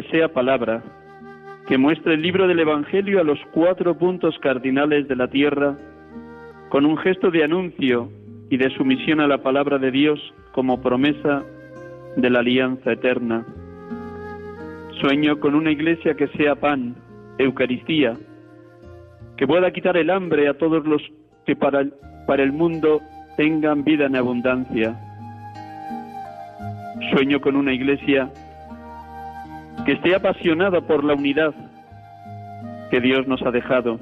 que sea palabra, que muestre el libro del Evangelio a los cuatro puntos cardinales de la tierra, con un gesto de anuncio y de sumisión a la palabra de Dios como promesa de la alianza eterna. Sueño con una iglesia que sea pan, Eucaristía, que pueda quitar el hambre a todos los que para el, para el mundo tengan vida en abundancia. Sueño con una iglesia que esté apasionada por la unidad que Dios nos ha dejado.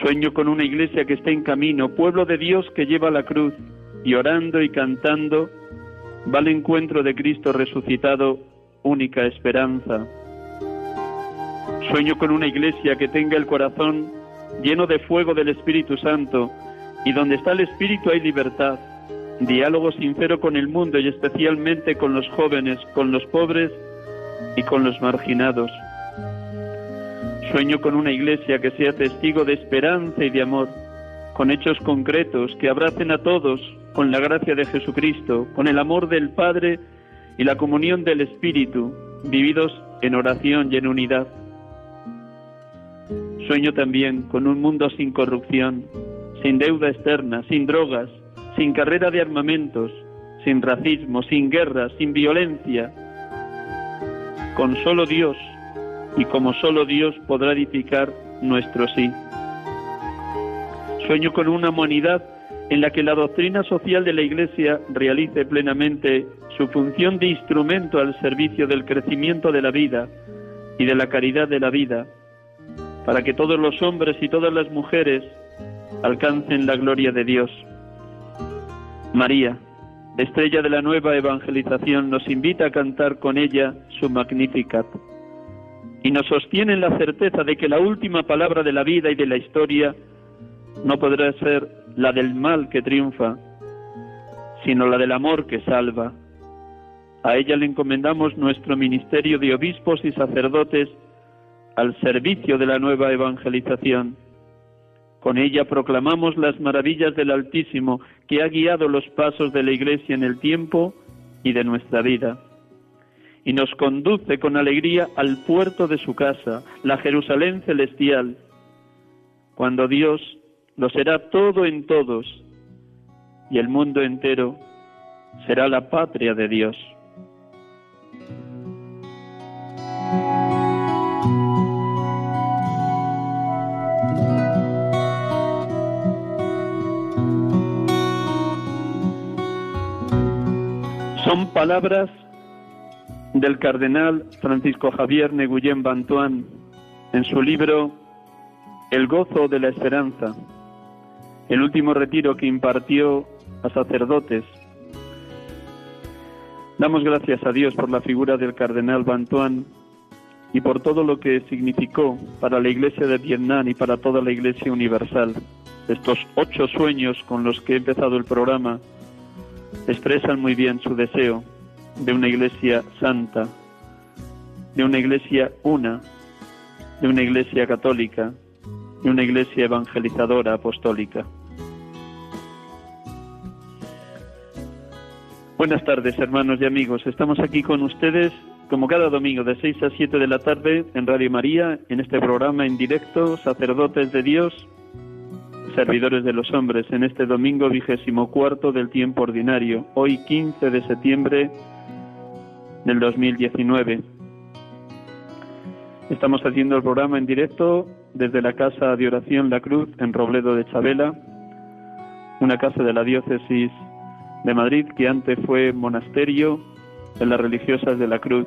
Sueño con una iglesia que esté en camino, pueblo de Dios que lleva la cruz y orando y cantando va al encuentro de Cristo resucitado, única esperanza. Sueño con una iglesia que tenga el corazón lleno de fuego del Espíritu Santo y donde está el Espíritu hay libertad, diálogo sincero con el mundo y especialmente con los jóvenes, con los pobres y con los marginados. Sueño con una iglesia que sea testigo de esperanza y de amor, con hechos concretos que abracen a todos con la gracia de Jesucristo, con el amor del Padre y la comunión del Espíritu, vividos en oración y en unidad. Sueño también con un mundo sin corrupción, sin deuda externa, sin drogas, sin carrera de armamentos, sin racismo, sin guerra, sin violencia, con solo Dios y como solo Dios podrá edificar nuestro sí. Sueño con una humanidad en la que la doctrina social de la Iglesia realice plenamente su función de instrumento al servicio del crecimiento de la vida y de la caridad de la vida, para que todos los hombres y todas las mujeres alcancen la gloria de Dios. María, estrella de la nueva evangelización, nos invita a cantar con ella su Magnificat y nos sostiene en la certeza de que la última palabra de la vida y de la historia no podrá ser la del mal que triunfa, sino la del amor que salva. A ella le encomendamos nuestro ministerio de obispos y sacerdotes al servicio de la nueva evangelización. Con ella proclamamos las maravillas del Altísimo que ha guiado los pasos de la Iglesia en el tiempo y de nuestra vida. Y nos conduce con alegría al puerto de su casa, la Jerusalén celestial, cuando Dios lo será todo en todos y el mundo entero será la patria de Dios. Son palabras del cardenal Francisco Javier Neguyen Bantuán en su libro El gozo de la esperanza, el último retiro que impartió a sacerdotes. Damos gracias a Dios por la figura del cardenal Bantuán y por todo lo que significó para la Iglesia de Vietnam y para toda la Iglesia universal. Estos ocho sueños con los que he empezado el programa expresan muy bien su deseo de una iglesia santa, de una iglesia una, de una iglesia católica, de una iglesia evangelizadora apostólica. Buenas tardes, hermanos y amigos. Estamos aquí con ustedes como cada domingo de 6 a 7 de la tarde en Radio María, en este programa en directo, Sacerdotes de Dios, Servidores de los Hombres, en este domingo vigésimo cuarto del tiempo ordinario, hoy 15 de septiembre del 2019. Estamos haciendo el programa en directo desde la Casa de Oración La Cruz, en Robledo de Chabela, una casa de la diócesis de Madrid que antes fue monasterio de las religiosas de la Cruz.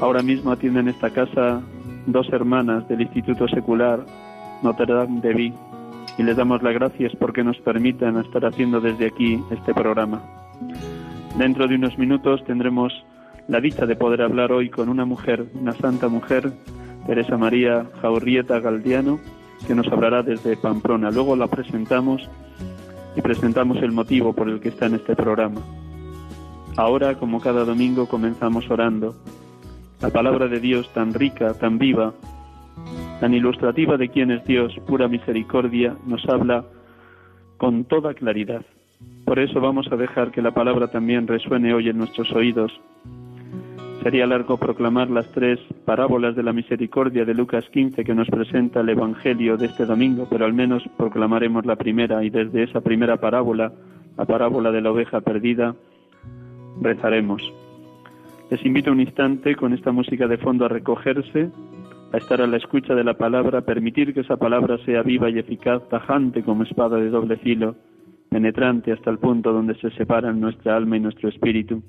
Ahora mismo atienden esta casa dos hermanas del Instituto Secular Notre Dame de Vie y les damos las gracias porque nos permitan estar haciendo desde aquí este programa. Dentro de unos minutos tendremos la dicha de poder hablar hoy con una mujer, una santa mujer, Teresa María Jaurrieta Galdiano, que nos hablará desde Pamplona. Luego la presentamos y presentamos el motivo por el que está en este programa. Ahora, como cada domingo, comenzamos orando. La palabra de Dios tan rica, tan viva, tan ilustrativa de quién es Dios, pura misericordia, nos habla con toda claridad. Por eso vamos a dejar que la palabra también resuene hoy en nuestros oídos. Sería largo proclamar las tres parábolas de la misericordia de Lucas 15 que nos presenta el Evangelio de este domingo, pero al menos proclamaremos la primera y desde esa primera parábola, la parábola de la oveja perdida, rezaremos. Les invito un instante con esta música de fondo a recogerse, a estar a la escucha de la palabra, permitir que esa palabra sea viva y eficaz, tajante como espada de doble filo, penetrante hasta el punto donde se separan nuestra alma y nuestro espíritu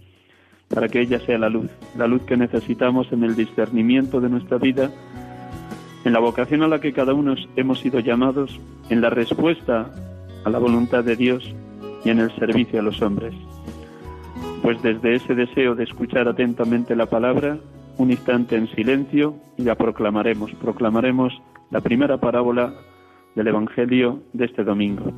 para que ella sea la luz, la luz que necesitamos en el discernimiento de nuestra vida, en la vocación a la que cada uno hemos sido llamados, en la respuesta a la voluntad de Dios y en el servicio a los hombres. Pues desde ese deseo de escuchar atentamente la palabra, un instante en silencio y la proclamaremos, proclamaremos la primera parábola del Evangelio de este domingo.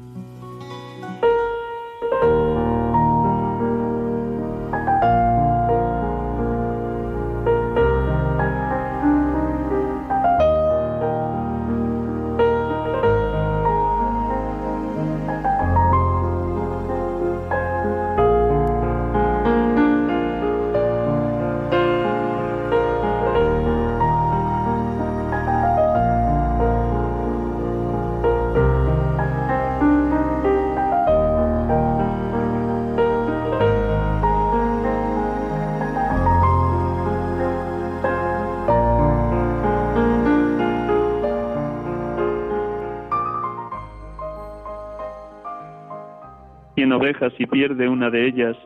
De ellas,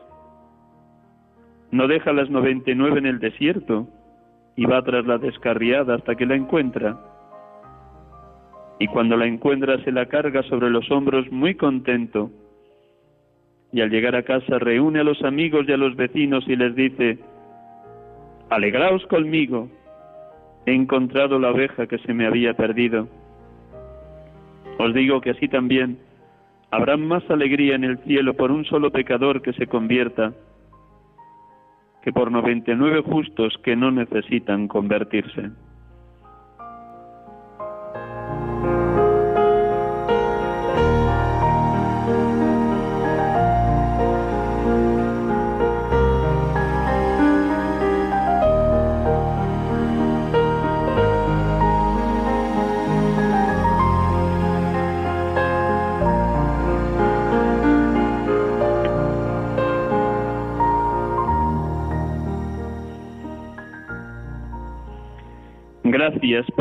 no deja las noventa y nueve en el desierto y va tras la descarriada hasta que la encuentra. Y cuando la encuentra se la carga sobre los hombros muy contento. Y al llegar a casa reúne a los amigos y a los vecinos y les dice, Alegraos conmigo, he encontrado la oveja que se me había perdido. Os digo que así también Habrá más alegría en el cielo por un solo pecador que se convierta que por noventa y nueve justos que no necesitan convertirse.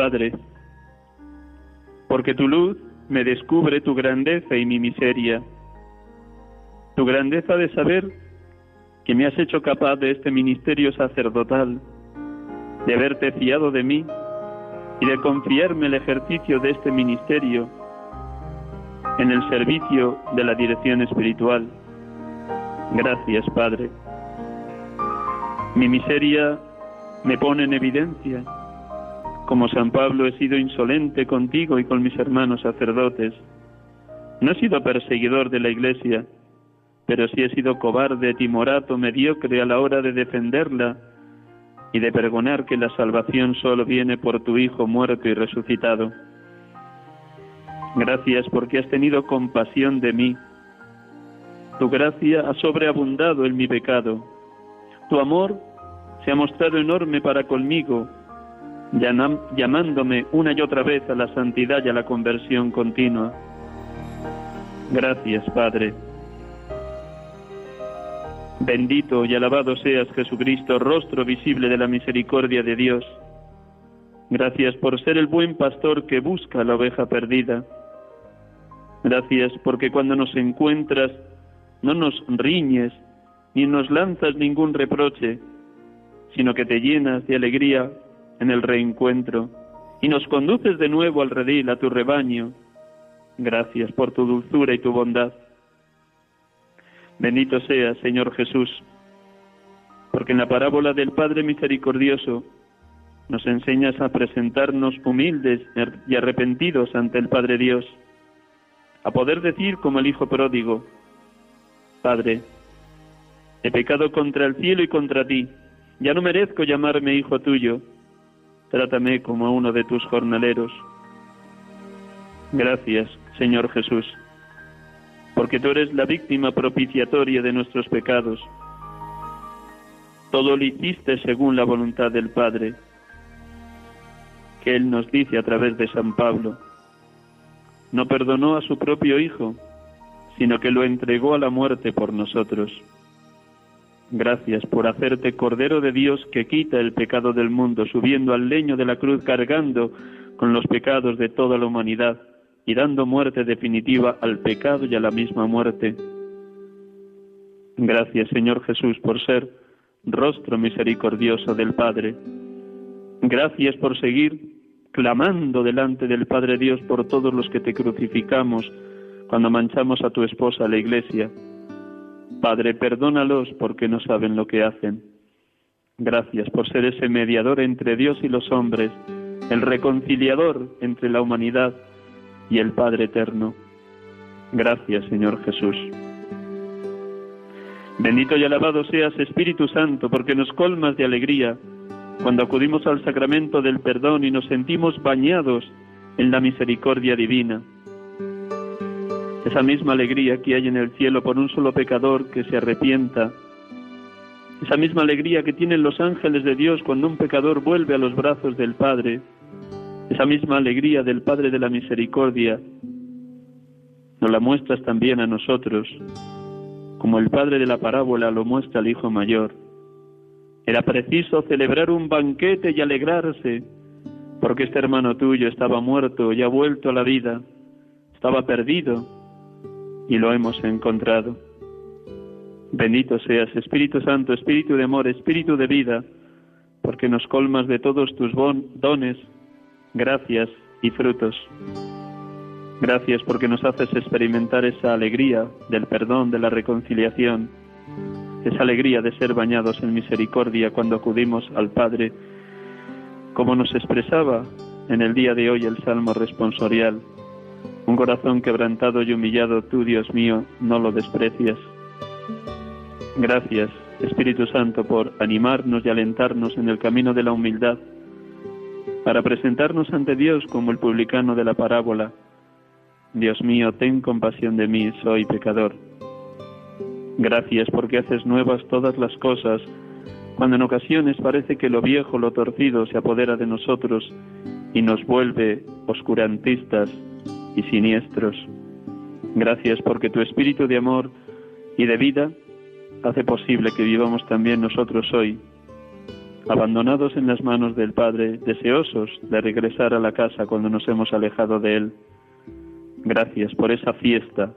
Padre, porque tu luz me descubre tu grandeza y mi miseria, tu grandeza de saber que me has hecho capaz de este ministerio sacerdotal, de haberte fiado de mí y de confiarme el ejercicio de este ministerio en el servicio de la dirección espiritual. Gracias, Padre. Mi miseria me pone en evidencia como San Pablo he sido insolente contigo y con mis hermanos sacerdotes. No he sido perseguidor de la Iglesia, pero sí he sido cobarde, timorato, mediocre a la hora de defenderla y de pregonar que la salvación solo viene por tu Hijo muerto y resucitado. Gracias porque has tenido compasión de mí, Tu gracia ha sobreabundado en mi pecado. Tu amor se ha mostrado enorme para conmigo, llamándome una y otra vez a la santidad y a la conversión continua. Gracias, Padre. Bendito y alabado seas Jesucristo, rostro visible de la misericordia de Dios. Gracias por ser el buen pastor que busca la oveja perdida. Gracias porque cuando nos encuentras no nos riñes ni nos lanzas ningún reproche, sino que te llenas de alegría en el reencuentro y nos conduces de nuevo al redil, a tu rebaño. Gracias por tu dulzura y tu bondad. Bendito seas, Señor Jesús, porque en la parábola del Padre Misericordioso nos enseñas a presentarnos humildes y arrepentidos ante el Padre Dios, a poder decir como el Hijo pródigo, Padre, he pecado contra el cielo y contra ti, ya no merezco llamarme hijo tuyo, trátame como a uno de tus jornaleros. Gracias, Señor Jesús, porque tú eres la víctima propiciatoria de nuestros pecados. Todo lo hiciste según la voluntad del Padre, que Él nos dice a través de San Pablo. No perdonó a su propio Hijo, sino que lo entregó a la muerte por nosotros. Gracias por hacerte Cordero de Dios que quita el pecado del mundo, subiendo al leño de la cruz, cargando con los pecados de toda la humanidad y dando muerte definitiva al pecado y a la misma muerte. Gracias, Señor Jesús, por ser rostro misericordioso del Padre. Gracias por seguir clamando delante del Padre Dios por todos los que te crucificamos cuando manchamos a tu esposa, la Iglesia Padre, perdónalos porque no saben lo que hacen. Gracias por ser ese mediador entre Dios y los hombres, el reconciliador entre la humanidad y el Padre eterno. Gracias, Señor Jesús. Bendito y alabado seas, Espíritu Santo, porque nos colmas de alegría cuando acudimos al sacramento del perdón y nos sentimos bañados en la misericordia divina esa misma alegría que hay en el cielo por un solo pecador que se arrepienta, esa misma alegría que tienen los ángeles de Dios cuando un pecador vuelve a los brazos del Padre, esa misma alegría del Padre de la Misericordia, nos la muestras también a nosotros, como el Padre de la parábola lo muestra al Hijo Mayor. Era preciso celebrar un banquete y alegrarse, porque este hermano tuyo estaba muerto y ha vuelto a la vida, estaba perdido y lo hemos encontrado. Bendito seas, Espíritu Santo, Espíritu de amor, Espíritu de vida, porque nos colmas de todos tus dones, gracias y frutos. Gracias porque nos haces experimentar esa alegría del perdón, de la reconciliación, esa alegría de ser bañados en misericordia cuando acudimos al Padre, como nos expresaba en el día de hoy el Salmo responsorial un corazón quebrantado y humillado, tú, Dios mío, no lo desprecias. Gracias, Espíritu Santo, por animarnos y alentarnos en el camino de la humildad, para presentarnos ante Dios como el publicano de la parábola. Dios mío, ten compasión de mí, soy pecador. Gracias porque haces nuevas todas las cosas, cuando en ocasiones parece que lo viejo, lo torcido se apodera de nosotros y nos vuelve oscurantistas, y siniestros. Gracias porque tu espíritu de amor y de vida hace posible que vivamos también nosotros hoy, abandonados en las manos del Padre, deseosos de regresar a la casa cuando nos hemos alejado de Él. Gracias por esa fiesta,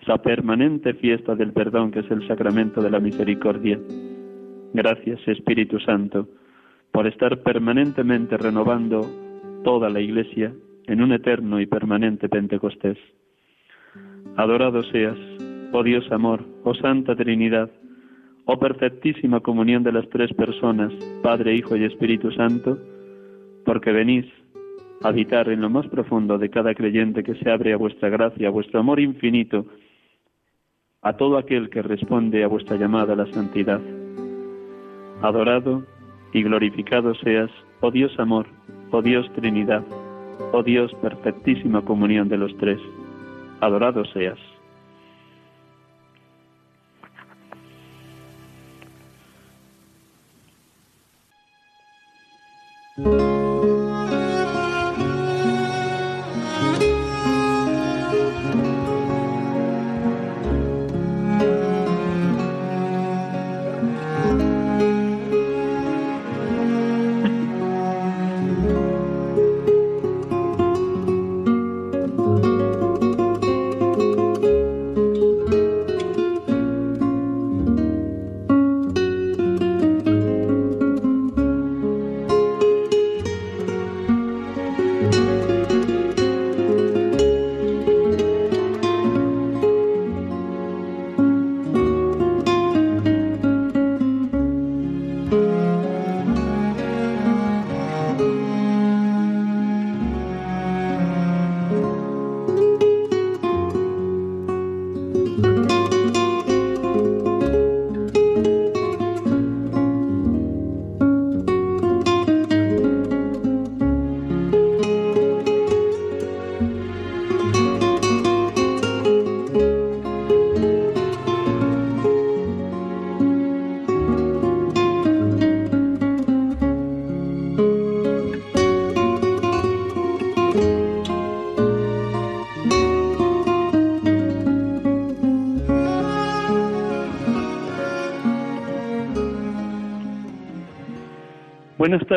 esa permanente fiesta del perdón que es el sacramento de la misericordia. Gracias Espíritu Santo por estar permanentemente renovando toda la Iglesia en un eterno y permanente Pentecostés. Adorado seas, oh Dios amor, oh Santa Trinidad, oh perfectísima comunión de las tres personas, Padre, Hijo y Espíritu Santo, porque venís a habitar en lo más profundo de cada creyente que se abre a vuestra gracia, a vuestro amor infinito, a todo aquel que responde a vuestra llamada a la santidad. Adorado y glorificado seas, oh Dios amor, oh Dios Trinidad Oh Dios, perfectísima comunión de los tres, adorado seas.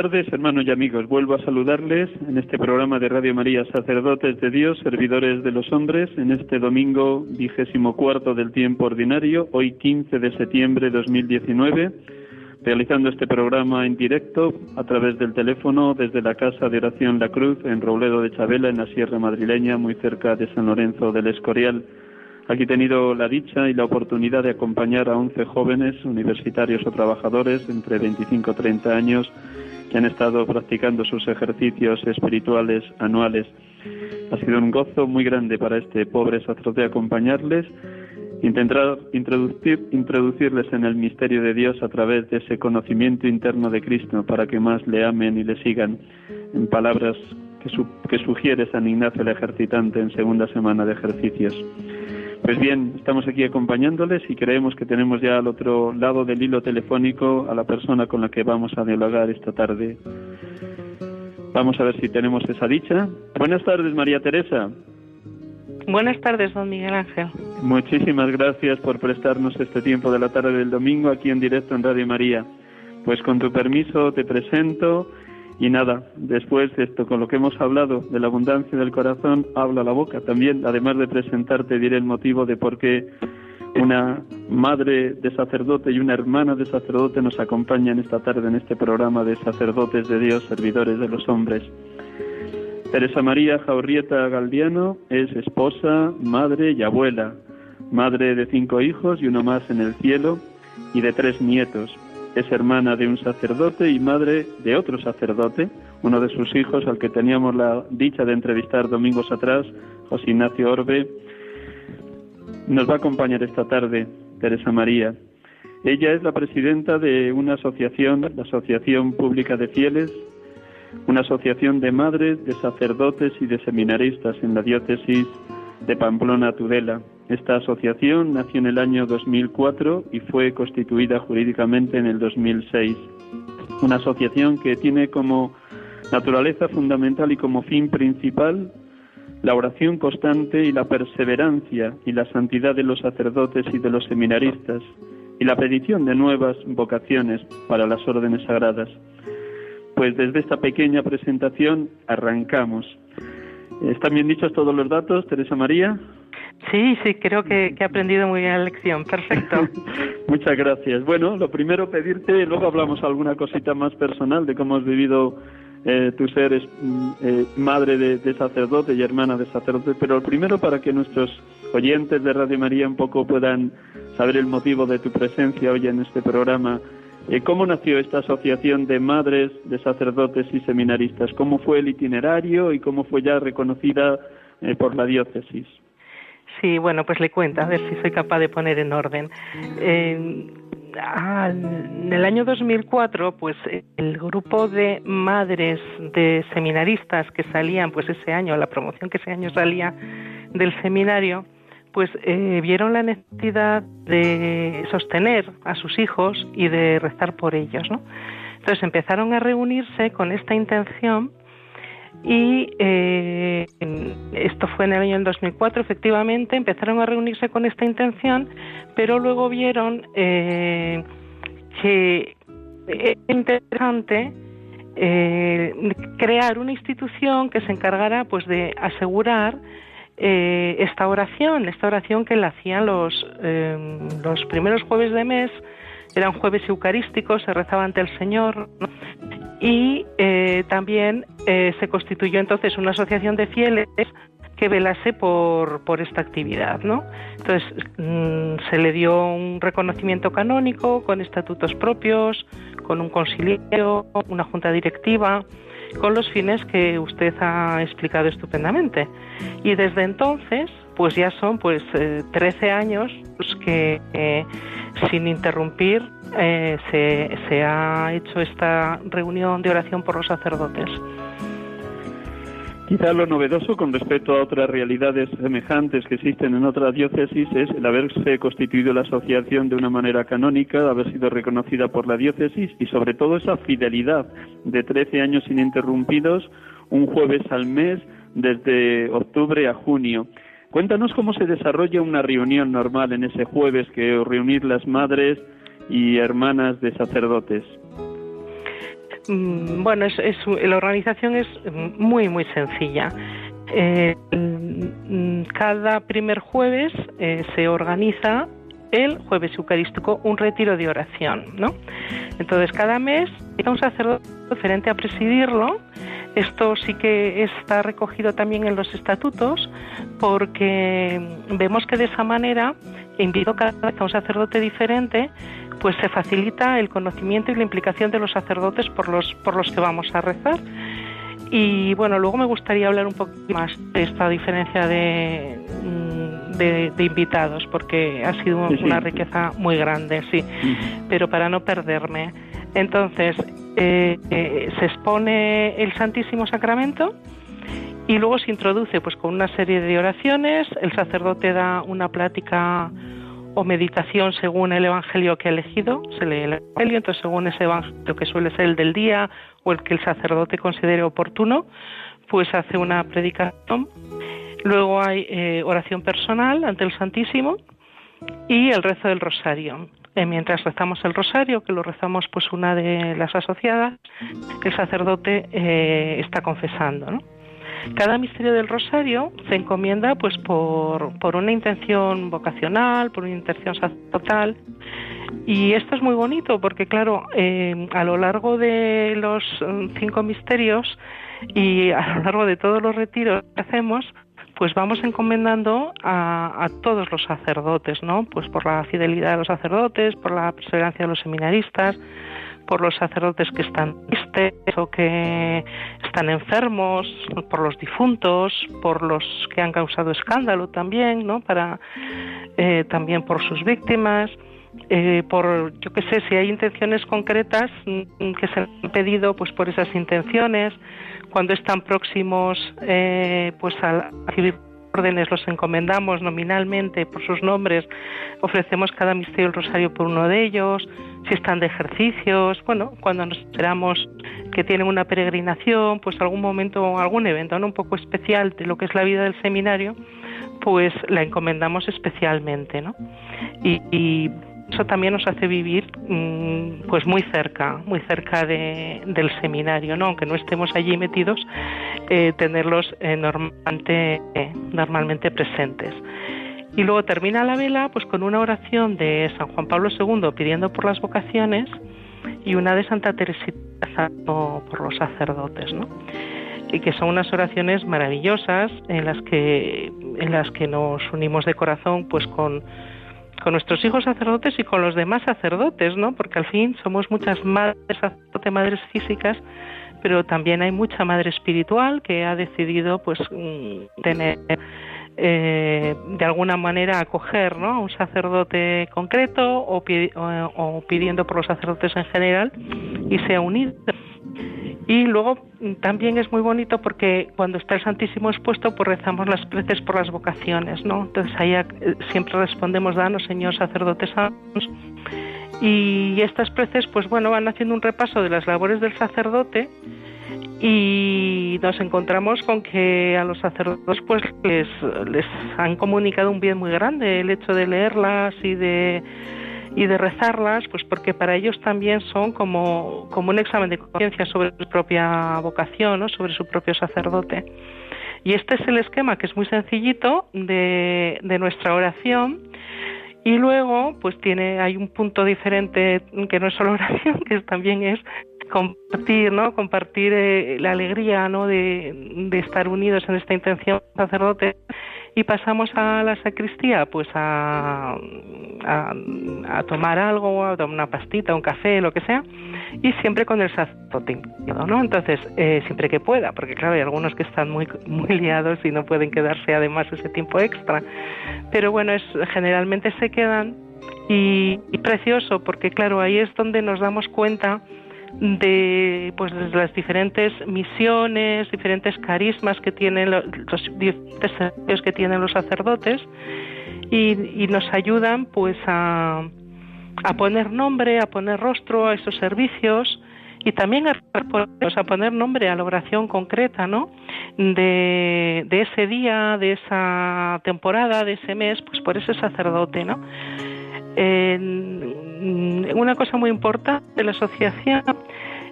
Tardes, hermanos y amigos. Vuelvo a saludarles en este programa de Radio María, sacerdotes de Dios, servidores de los hombres, en este domingo vigésimo cuarto del tiempo ordinario, hoy 15 de septiembre de 2019, realizando este programa en directo a través del teléfono desde la Casa de Oración La Cruz en Robledo de Chabela, en la Sierra Madrileña, muy cerca de San Lorenzo del Escorial. Aquí he tenido la dicha y la oportunidad de acompañar a 11 jóvenes, universitarios o trabajadores entre 25 y 30 años que han estado practicando sus ejercicios espirituales anuales. Ha sido un gozo muy grande para este pobre sacerdote acompañarles, intentar introducir, introducirles en el misterio de Dios a través de ese conocimiento interno de Cristo para que más le amen y le sigan en palabras que sugiere San Ignacio el ejercitante en segunda semana de ejercicios. Pues bien, estamos aquí acompañándoles y creemos que tenemos ya al otro lado del hilo telefónico a la persona con la que vamos a dialogar esta tarde. Vamos a ver si tenemos esa dicha. Buenas tardes, María Teresa. Buenas tardes, don Miguel Ángel. Muchísimas gracias por prestarnos este tiempo de la tarde del domingo aquí en directo en Radio María. Pues con tu permiso te presento y nada, después de esto, con lo que hemos hablado de la abundancia del corazón, habla la boca. También, además de presentarte, diré el motivo de por qué una madre de sacerdote y una hermana de sacerdote nos acompañan esta tarde en este programa de sacerdotes de Dios, servidores de los hombres. Teresa María Jaurrieta Galdiano es esposa, madre y abuela, madre de cinco hijos y uno más en el cielo y de tres nietos es hermana de un sacerdote y madre de otro sacerdote, uno de sus hijos al que teníamos la dicha de entrevistar domingos atrás, José Ignacio Orbe. Nos va a acompañar esta tarde Teresa María. Ella es la presidenta de una asociación, la Asociación Pública de Fieles, una asociación de madres, de sacerdotes y de seminaristas en la diócesis de Pamplona Tudela. Esta asociación nació en el año 2004 y fue constituida jurídicamente en el 2006. Una asociación que tiene como naturaleza fundamental y como fin principal la oración constante y la perseverancia y la santidad de los sacerdotes y de los seminaristas y la petición de nuevas vocaciones para las órdenes sagradas. Pues desde esta pequeña presentación arrancamos. ¿Están bien dichos todos los datos, Teresa María? Sí, sí, creo que, he aprendido muy bien la lección. Perfecto. Muchas gracias. Bueno, lo primero pedirte, luego hablamos alguna cosita más personal de cómo has vivido eh, tu ser es, mm, eh, madre de, sacerdote y hermana de sacerdote, pero lo primero para que nuestros oyentes de Radio María un poco puedan saber el motivo de tu presencia hoy en este programa. Eh, ¿Cómo nació esta asociación de madres de sacerdotes y seminaristas? ¿Cómo fue el itinerario y cómo fue ya reconocida eh, por la diócesis? Sí, bueno, pues le cuento, a ver si soy capaz de poner en orden. Ah, en el año 2004, pues el grupo de madres de seminaristas que salían, pues ese año, la promoción que ese año salía del seminario, pues eh, vieron la necesidad de sostener a sus hijos y de rezar por ellos, ¿no? Entonces empezaron a reunirse con esta intención y eh, esto fue en el año 2004, efectivamente, empezaron a reunirse con esta intención, pero luego vieron eh, que es interesante eh, crear una institución que se encargara pues de asegurar esta oración, esta oración que la hacían los, los primeros jueves de mes, eran jueves eucarísticos, se rezaba ante el Señor, y eh, también eh, se constituyó entonces una asociación de fieles que velase por, por esta actividad, ¿no? Entonces mm, se le dio un reconocimiento canónico con estatutos propios, con un concilio, una junta directiva, con los fines que usted ha explicado estupendamente. Y desde entonces, pues ya son pues 13 eh, años que sin interrumpir eh, se, se ha hecho esta reunión de oración por los sacerdotes. Quizá lo novedoso con respecto a otras realidades semejantes que existen en otras diócesis es el haberse constituido la asociación de una manera canónica, haber sido reconocida por la diócesis y sobre todo esa fidelidad de 13 años ininterrumpidos, un jueves al mes desde octubre a junio. Cuéntanos cómo se desarrolla una reunión normal en ese jueves que reunir las madres y hermanas de sacerdotes. Mm, bueno, es, la organización es muy, muy sencilla. Eh, mm, cada primer jueves eh, se organiza el jueves eucarístico un retiro de oración, ¿no? Entonces cada mes hay un sacerdote diferente a presidirlo. Esto sí que está recogido también en los estatutos porque vemos que de esa manera invito cada vez a un sacerdote diferente pues se facilita el conocimiento y la implicación de los sacerdotes por los, por los que vamos a rezar. Y bueno, luego me gustaría hablar un poco más de esta diferencia de, mm, de, invitados, porque ha sido una riqueza muy grande, sí, pero para no perderme. Entonces, eh, eh, se expone el Santísimo Sacramento y luego se introduce pues con una serie de oraciones, el sacerdote da una plática o meditación según el evangelio que ha elegido, se lee el evangelio, entonces según ese evangelio que suele ser el del día o el que el sacerdote considere oportuno, pues hace una predicación. Luego hay eh, oración personal ante el Santísimo y el rezo del rosario. Eh, mientras rezamos el rosario, que lo rezamos pues una de las asociadas, el sacerdote eh, está confesando, ¿no? Cada misterio del rosario se encomienda pues por, por una intención vocacional, por una intención sacerdotal. Y esto es muy bonito porque, claro, eh, a lo largo de los mm, cinco misterios y a lo largo de todos los retiros que hacemos, pues vamos encomendando a, a, todos los sacerdotes, ¿no? Pues por la fidelidad de los sacerdotes, por la perseverancia de los seminaristas, por los sacerdotes que están tristes o que están enfermos, por los difuntos, por los que han causado escándalo también, ¿no? Para eh, también por sus víctimas. Eh, por yo qué sé si hay intenciones concretas mm, que se han pedido pues por esas intenciones cuando están próximos eh, pues a recibir órdenes los encomendamos nominalmente por sus nombres, ofrecemos cada misterio el rosario por uno de ellos, si están de ejercicios, bueno, cuando nos esperamos que tienen una peregrinación, pues algún momento, algún evento un poco especial de lo que es la vida del seminario, pues la encomendamos especialmente, ¿no? y eso también nos hace vivir mm, pues muy cerca, muy cerca de, del seminario, ¿no? aunque no estemos allí metidos, eh, tenerlos eh, normalmente, normalmente presentes. Y luego termina la vela pues con una oración de San Juan Pablo II pidiendo por las vocaciones y una de Santa Teresita por los sacerdotes, ¿no? y que son unas oraciones maravillosas en las que en las que nos unimos de corazón pues con con nuestros hijos sacerdotes y con los demás sacerdotes, ¿no? Porque al fin somos muchas madres sacerdotes, madres físicas, pero también hay mucha madre espiritual que ha decidido, pues, mm, tener eh, de alguna manera acoger ¿no? un sacerdote concreto o, o, pidiendo por los sacerdotes en general y se ha unido. Y luego mm, también es muy bonito porque cuando está el Santísimo expuesto, pues rezamos las preces por las vocaciones, ¿no? Entonces ahí eh, siempre respondemos, danos, Señor, sacerdotes. Y estas preces, pues bueno, van haciendo un repaso de las labores del sacerdote y nos encontramos con que a los sacerdotes pues les, les han comunicado un bien muy grande el hecho de leerlas y de y de rezarlas, pues porque para ellos también son como, como un examen de conciencia sobre su propia vocación, ¿no? sobre su propio sacerdote. Y este es el esquema que es muy sencillito de, de nuestra oración. Y luego, pues tiene, hay un punto diferente que no es solo oración, que también es compartir, ¿no? Compartir eh, la alegría, ¿no? De, estar unidos en esta intención sacerdote y pasamos a la sacristía pues a, tomar algo, a tomar una pastita, un café, lo que sea, y siempre con el sacerdote ¿no? Entonces, eh, siempre que pueda, porque claro, hay algunos que están muy, muy liados y no pueden quedarse además ese tiempo extra, pero bueno, generalmente se quedan y, y precioso, porque claro, ahí es donde nos damos cuenta de pues las diferentes misiones, diferentes carismas que tienen los, diferentes que tienen los sacerdotes y, nos ayudan pues a, a, poner nombre, a poner rostro a esos servicios y también a, a poner nombre a la oración concreta, ¿no? De, de ese día, de esa temporada, de ese mes, pues por ese sacerdote, ¿no? Una cosa muy importante de la asociación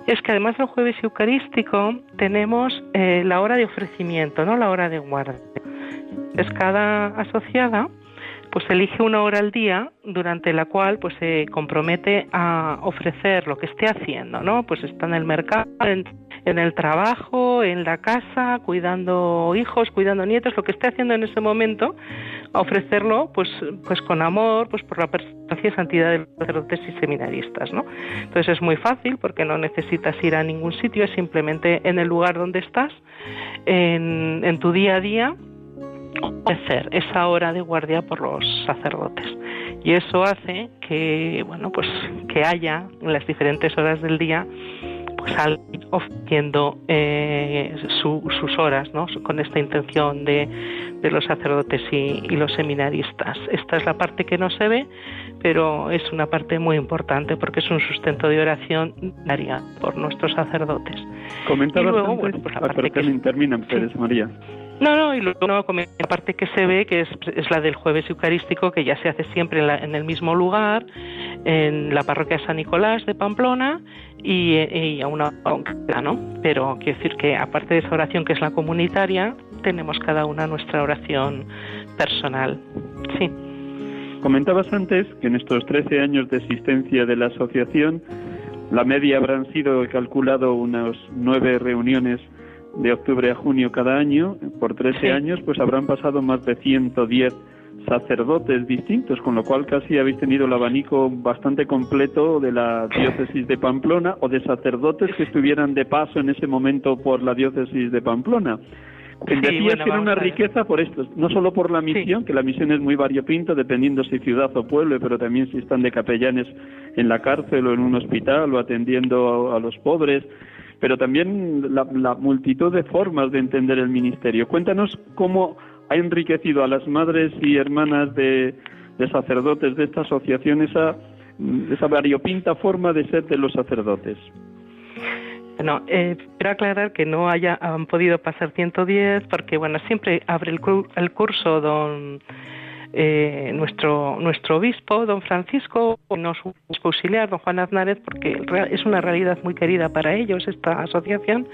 es que además del jueves eucarístico tenemos eh, la hora de ofrecimiento, no la hora de guardia. Es cada asociada pues elige una hora al día durante la cual pues se compromete a ofrecer lo que esté haciendo, ¿no? Pues está en el mercado, en el trabajo, en la casa, cuidando hijos, cuidando nietos, lo que esté haciendo en ese momento, ofrecerlo pues, pues con amor, pues por la presencia y santidad de los sacerdotes y seminaristas, ¿no? Entonces es muy fácil porque no necesitas ir a ningún sitio, es simplemente en el lugar donde estás, en, en tu día a día, ofrecer esa hora de guardia por los sacerdotes. Y eso hace que, bueno, pues que haya en las diferentes horas del día pues ofreciendo eh, sus horas, ¿no? Con esta intención de, de los sacerdotes y, los seminaristas. Esta es la parte que no se ve, pero es una parte muy importante porque es un sustento de oración diaria por nuestros sacerdotes. Comentaba y luego, bueno, pues la ah, parte que, terminan, Pérez María. No, no, y luego no, la parte que se ve, que es, la del jueves eucarístico, que ya se hace siempre en, en, el mismo lugar, en la parroquia San Nicolás de Pamplona y, y a una ¿no? Pero quiero decir que aparte de esa oración que es la comunitaria, tenemos cada una nuestra oración personal. Sí. Comentabas antes que en estos 13 años de existencia de la asociación, la media habrán sido, calculado, unas nueve reuniones de octubre a junio cada año, por 13 años, pues habrán pasado más de 110 sacerdotes distintos, con lo cual casi habéis tenido el abanico bastante completo de la diócesis de Pamplona o de sacerdotes que estuvieran de paso en ese momento por la diócesis de Pamplona. En sí, tiene una riqueza por esto, no solo por la misión, que la misión es muy variopinta, dependiendo si ciudad o pueblo, pero también si están de capellanes en la cárcel o en un hospital o atendiendo a los pobres, pero también la, multitud de formas de entender el ministerio. Cuéntanos cómo ha enriquecido a las madres y hermanas de, sacerdotes de esta asociación esa, esa variopinta forma de ser de los sacerdotes. Bueno, eh, quiero aclarar que no haya, han podido pasar 110 porque, bueno, siempre abre el, el curso don eh, nuestro nuestro obispo, don Francisco, no su obispo auxiliar, don Juan Aznárez, porque es una realidad muy querida para ellos esta asociación.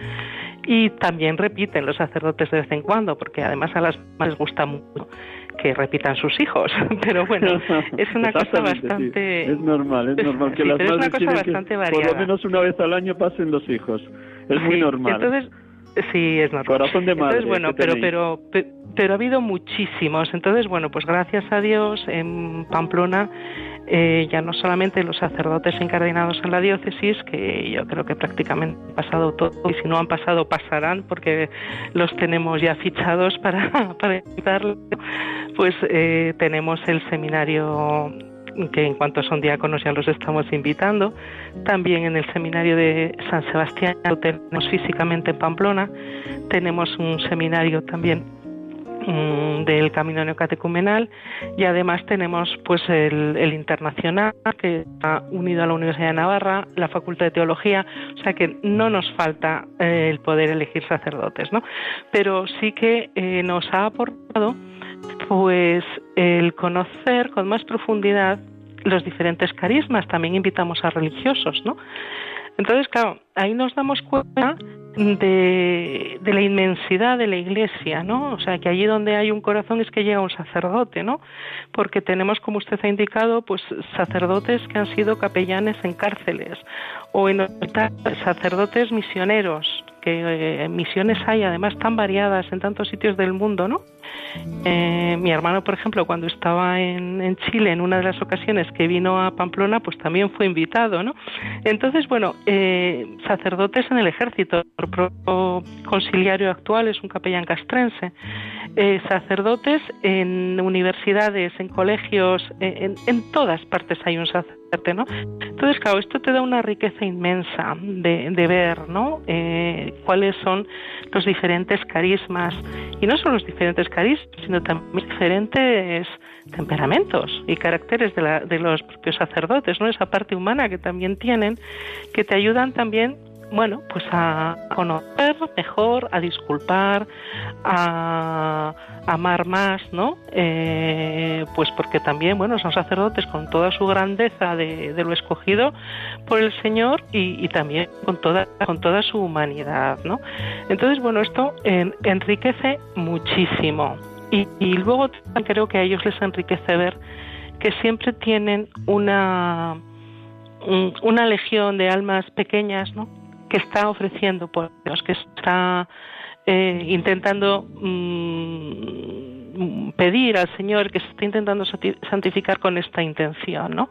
Y también repiten los sacerdotes de vez en cuando, porque además a las más les gusta mucho que repitan sus hijos, pero bueno, es una cosa bastante... Es normal, es normal que las madres que por lo menos una vez al año pasen los hijos, es muy normal. Entonces, sí, es normal. Corazón de madre. Entonces, bueno, pero, pero, pero ha habido muchísimos. Entonces, bueno, pues gracias a Dios en Pamplona eh, ya no solamente los sacerdotes incardinados en la diócesis, que yo creo que prácticamente han pasado todo, y si no han pasado, pasarán, porque los tenemos ya fichados para, para pues eh, tenemos el seminario que en cuanto son diáconos ya los estamos invitando. También en el seminario de San Sebastián, lo tenemos físicamente en Pamplona, tenemos un seminario también mm, del camino neocatecumenal y además tenemos pues el, internacional que está unido a la Universidad de Navarra, la Facultad de Teología, o sea que no nos falta eh, el poder elegir sacerdotes, ¿no? Pero sí que eh, nos ha aportado pues el conocer con más profundidad los diferentes carismas, también invitamos a religiosos, ¿no? Entonces, claro, ahí nos damos cuenta de, la inmensidad de la iglesia, ¿no? O sea, que allí donde hay un corazón es que llega un sacerdote, ¿no? Porque tenemos, como usted ha indicado, pues sacerdotes que han sido capellanes en cárceles o en sacerdotes misioneros, que eh, misiones hay además tan variadas en tantos sitios del mundo, ¿no? Eh, mi hermano, por ejemplo, cuando estaba en, Chile, en una de las ocasiones que vino a Pamplona, pues también fue invitado, ¿no? Entonces, bueno, eh, sacerdotes en el ejército, el propio conciliario actual es un capellán castrense, eh, sacerdotes en universidades, en colegios, en, en todas partes hay un sacerdote ¿no? Entonces, claro, esto te da una riqueza inmensa de, ver, ¿no? Eh, cuáles son los diferentes carismas y no solo los diferentes carismas, sino también diferentes temperamentos y caracteres de, de los propios sacerdotes, ¿no? Esa parte humana que también tienen, que te ayudan también bueno, pues a conocer mejor, a disculpar, a amar más, ¿no? Eh, pues porque también, bueno, son sacerdotes con toda su grandeza de, lo escogido por el Señor y, también con toda, con toda su humanidad, ¿no? Entonces, bueno, esto enriquece muchísimo. Y, y luego creo que a ellos les enriquece ver que siempre tienen una, una legión de almas pequeñas, ¿no? que está ofreciendo por Dios, que está eh, intentando mm, pedir al Señor, que se está intentando santificar con esta intención, ¿no?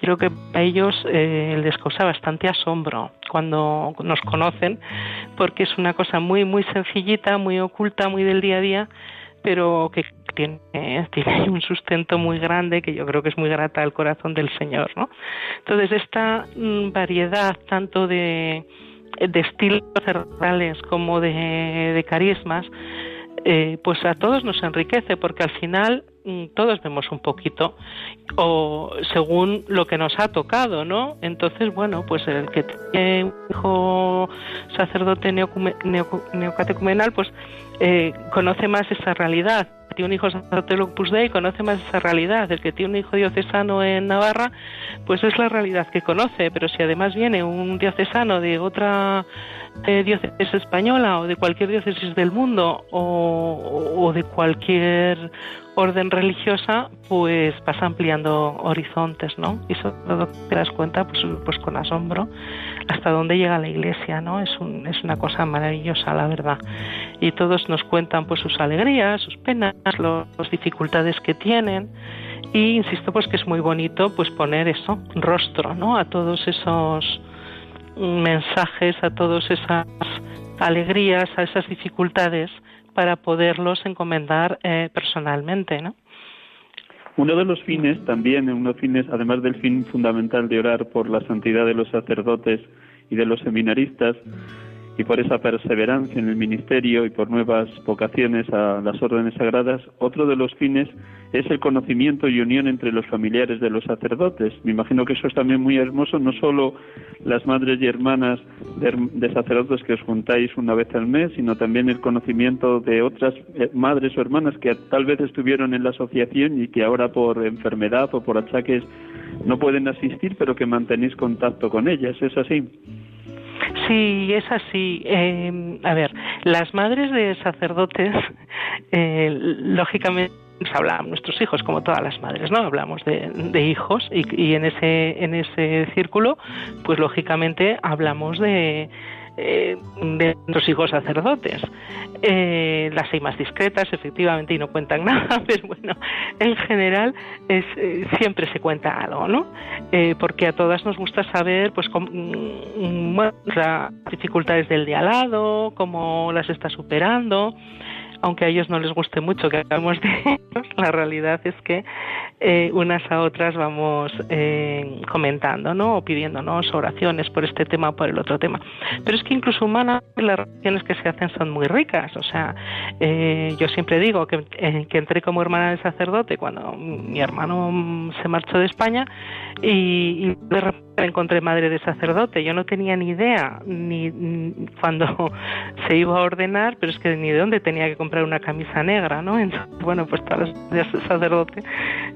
Creo que a ellos eh, les causa bastante asombro cuando nos conocen, porque es una cosa muy, muy sencillita, muy oculta, muy del día a día, pero que tiene, un sustento muy grande que yo creo que es muy grata al corazón del Señor, ¿no? Entonces esta mm, variedad tanto de de estilos cerebrales como de, carismas, eh, pues a todos nos enriquece porque al final mm, todos vemos un poquito o según lo que nos ha tocado, ¿no? Entonces, bueno, pues el que tiene un hijo sacerdote neocatecumenal, pues eh, conoce más esa realidad tiene un hijo sacerdote Opus Dei conoce más esa realidad. El que tiene un hijo diocesano en Navarra, pues es la realidad que conoce. Pero si además viene un diocesano de otra eh, diócesis española o de cualquier diócesis del mundo o, o de cualquier orden religiosa, pues vas ampliando horizontes, ¿no? Y sobre todo te das cuenta, pues, pues con asombro, hasta dónde llega la Iglesia, ¿no? Es, un, es una cosa maravillosa, la verdad. Y todos nos cuentan, pues, sus alegrías, sus penas, las dificultades que tienen. Y insisto, pues, que es muy bonito, pues, poner eso, rostro, ¿no? A todos esos mensajes, a todas esas alegrías, a esas dificultades para poderlos encomendar eh, personalmente, ¿no? Uno de los fines también, uno de fines, además del fin fundamental de orar por la santidad de los sacerdotes y de los seminaristas, y por esa perseverancia en el ministerio y por nuevas vocaciones a las órdenes sagradas, otro de los fines es el conocimiento y unión entre los familiares de los sacerdotes. Me imagino que eso es también muy hermoso, no solo las madres y hermanas de, sacerdotes que os juntáis una vez al mes, sino también el conocimiento de otras eh, madres o hermanas que tal vez estuvieron en la asociación y que ahora por enfermedad o por achaques no pueden asistir, pero que mantenéis contacto con ellas. ¿Es así? Sí, es así. Eh, a ver, las madres de sacerdotes, eh, lógicamente hablamos nuestros hijos como todas las madres no hablamos de, hijos y, en ese en ese círculo pues lógicamente hablamos de eh, de nuestros hijos sacerdotes. Eh, las hay más discretas, efectivamente, y no cuentan nada, pero bueno, en general es, eh, siempre se cuenta algo, ¿no? porque a todas nos gusta saber, pues, cómo, mm, las dificultades del de al lado, cómo las está superando aunque a ellos no les guste mucho que hablamos de ellos, la realidad es que eh, unas a otras vamos eh, comentando, ¿no? O pidiéndonos oraciones por este tema o por el otro tema. Pero es que incluso humanas las relaciones que se hacen son muy ricas. O sea, eh, yo siempre digo que, que entré como hermana de sacerdote cuando mi hermano se marchó de España y, de repente encontré madre de sacerdote. Yo no tenía ni idea ni, cuando se iba a ordenar, pero es que ni de dónde tenía que comprar una camisa negra, ¿no? Entonces, bueno, pues todas las de sacerdote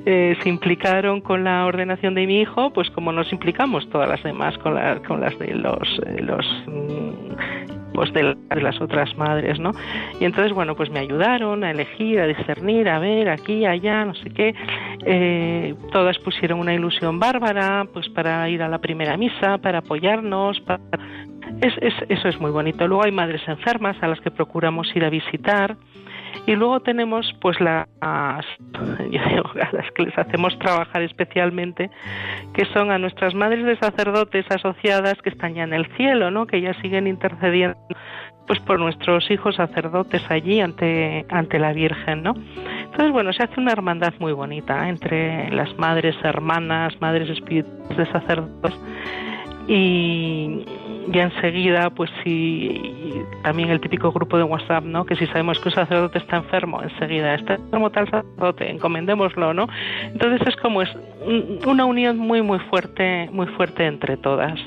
eh, se implicaron con la ordenación de mi hijo, pues como nos implicamos todas las demás con, con las de los, eh, los mm, pues de, las otras madres, ¿no? Y entonces, bueno, pues me ayudaron a elegir, a discernir, a ver aquí, allá, no sé qué. Eh, todas pusieron una ilusión bárbara, pues para ir a la primera misa, para apoyarnos, para... Es, es, eso es muy bonito. Luego hay madres enfermas a las que procuramos ir a visitar. Y luego tenemos pues las, yo digo, a las que les hacemos trabajar especialmente, que son a nuestras madres de sacerdotes asociadas que están ya en el cielo, ¿no? que ya siguen intercediendo pues por nuestros hijos sacerdotes allí ante, ante la Virgen, ¿no? Entonces, bueno, se hace una hermandad muy bonita entre las madres hermanas, madres espíritus de sacerdotes y, y enseguida, pues si también el típico grupo de WhatsApp, ¿no? Que si sabemos que un sacerdote está enfermo, enseguida está enfermo tal sacerdote, encomendémoslo, ¿no? Entonces es como es una unión muy muy fuerte, muy fuerte entre todas.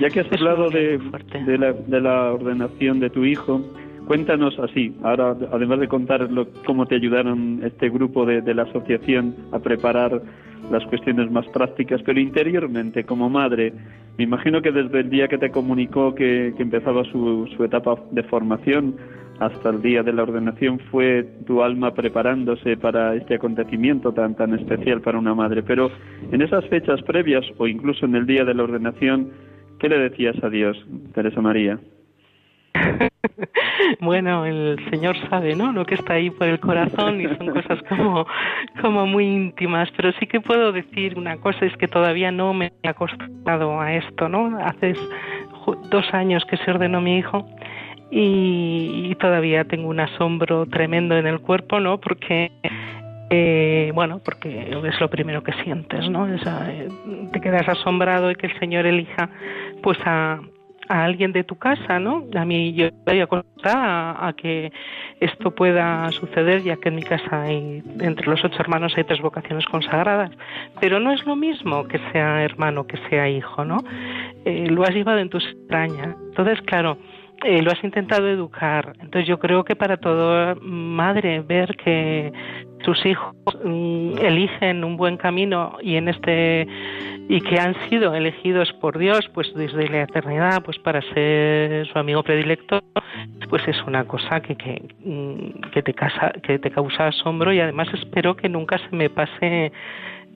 Ya que has hablado de, de, la, de la ordenación de tu hijo, Cuéntanos así, ahora además de contar cómo te ayudaron este grupo de, de, la asociación a preparar las cuestiones más prácticas, pero interiormente, como madre, me imagino que desde el día que te comunicó que, empezaba su, su etapa de formación hasta el día de la ordenación fue tu alma preparándose para este acontecimiento tan tan especial para una madre. Pero en esas fechas previas o incluso en el día de la ordenación, ¿qué le decías a Dios, Teresa María? bueno, el Señor sabe, ¿no? Lo que está ahí por el corazón y son cosas como, como muy íntimas, pero sí que puedo decir una cosa, es que todavía no me he acostumbrado a esto, ¿no? Hace dos años que se ordenó mi hijo y, todavía tengo un asombro tremendo en el cuerpo, ¿no? Porque eh, bueno, porque es lo primero que sientes, ¿no? Eh, te quedas asombrado de que el Señor elija pues a, a alguien de tu casa, ¿no? A mí yo estoy acostumbrada a, que esto pueda suceder, ya que en mi casa hay, entre los ocho hermanos hay tres vocaciones consagradas, pero no es lo mismo que sea hermano que sea hijo, ¿no? Eh, lo has llevado en tus extrañas. Entonces, claro, eh, lo has intentado educar. Entonces yo creo que para toda madre ver que sus hijos mm, eligen un buen camino y en este y que han sido elegidos por Dios pues desde la eternidad pues para ser su amigo predilecto pues es una cosa que que, mm, que te casa, que te causa asombro y además espero que nunca se me pase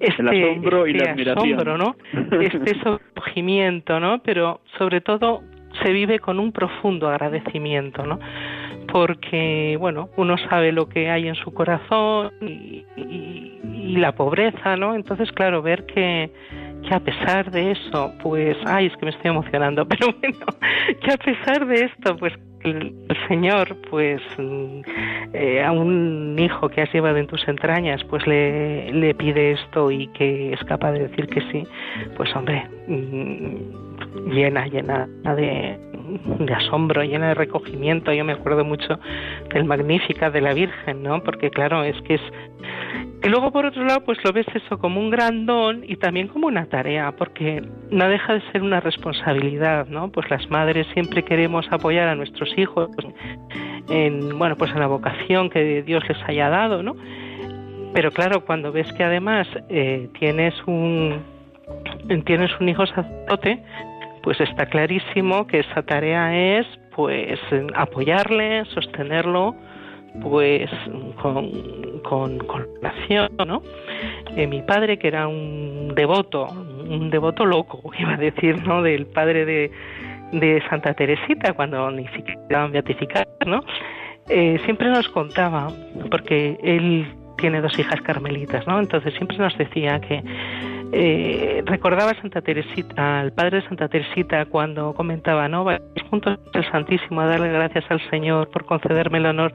este, el asombro y la este admiración. asombro, ¿no? Este ¿no? Pero sobre todo se vive con un profundo agradecimiento, ¿no? Porque, bueno, uno sabe lo que hay en su corazón y, y la pobreza, ¿no? Entonces, claro, ver que, que a pesar de eso, pues, ay, es que me estoy emocionando, pero bueno, que a pesar de esto, pues el, Señor, pues mm, eh, a un hijo que has llevado en tus entrañas, pues le, le pide esto y que es capaz de decir que sí, pues hombre, llena, llena de, de asombro, llena de recogimiento. Yo me acuerdo mucho del Magnífica de la Virgen, ¿no? Porque claro, es que es y luego por otro lado, pues lo ves eso como un gran don y también como una tarea, porque no deja de ser una responsabilidad, ¿no? Pues las madres siempre queremos apoyar a nuestros hijos en, bueno, pues en la vocación que Dios les haya dado, ¿no? Pero claro, cuando ves que además eh, tienes un tienes un hijo sacerdote, pues está clarísimo que esa tarea es pues apoyarle, sostenerlo, pues con, con, con ¿no? Eh, mi padre, que era un devoto, un devoto loco, iba a decir, ¿no? Del padre de, de Santa Teresita, cuando ni siquiera beatificar, ¿no? Eh, siempre nos contaba, porque él tiene dos hijas carmelitas, ¿no? Entonces siempre nos decía que Eh, recordaba Santa Teresita, al padre de Santa Teresita cuando comentaba, ¿no? Vais juntos el Santísimo a darle gracias al Señor por concederme el honor